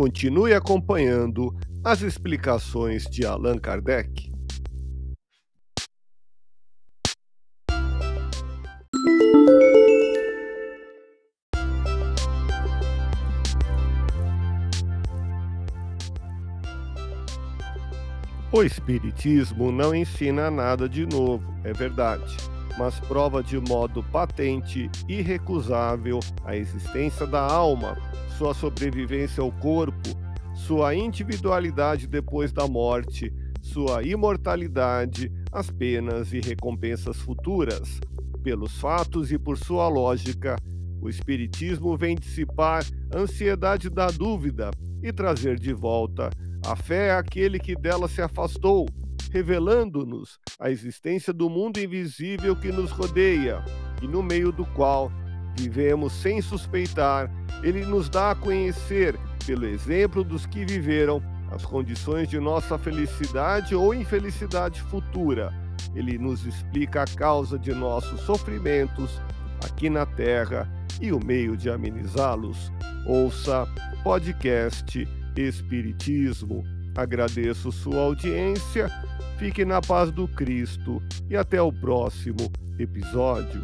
Continue acompanhando as explicações de Allan Kardec. O Espiritismo não ensina nada de novo, é verdade, mas prova de modo patente e irrecusável a existência da alma, sua sobrevivência ao corpo sua individualidade depois da morte, sua imortalidade, as penas e recompensas futuras. Pelos fatos e por sua lógica, o Espiritismo vem dissipar a ansiedade da dúvida e trazer de volta a fé àquele que dela se afastou, revelando-nos a existência do mundo invisível que nos rodeia e no meio do qual vivemos sem suspeitar, ele nos dá a conhecer pelo exemplo dos que viveram as condições de nossa felicidade ou infelicidade futura. Ele nos explica a causa de nossos sofrimentos aqui na Terra e o meio de amenizá-los. Ouça podcast Espiritismo. Agradeço sua audiência, fique na paz do Cristo e até o próximo episódio.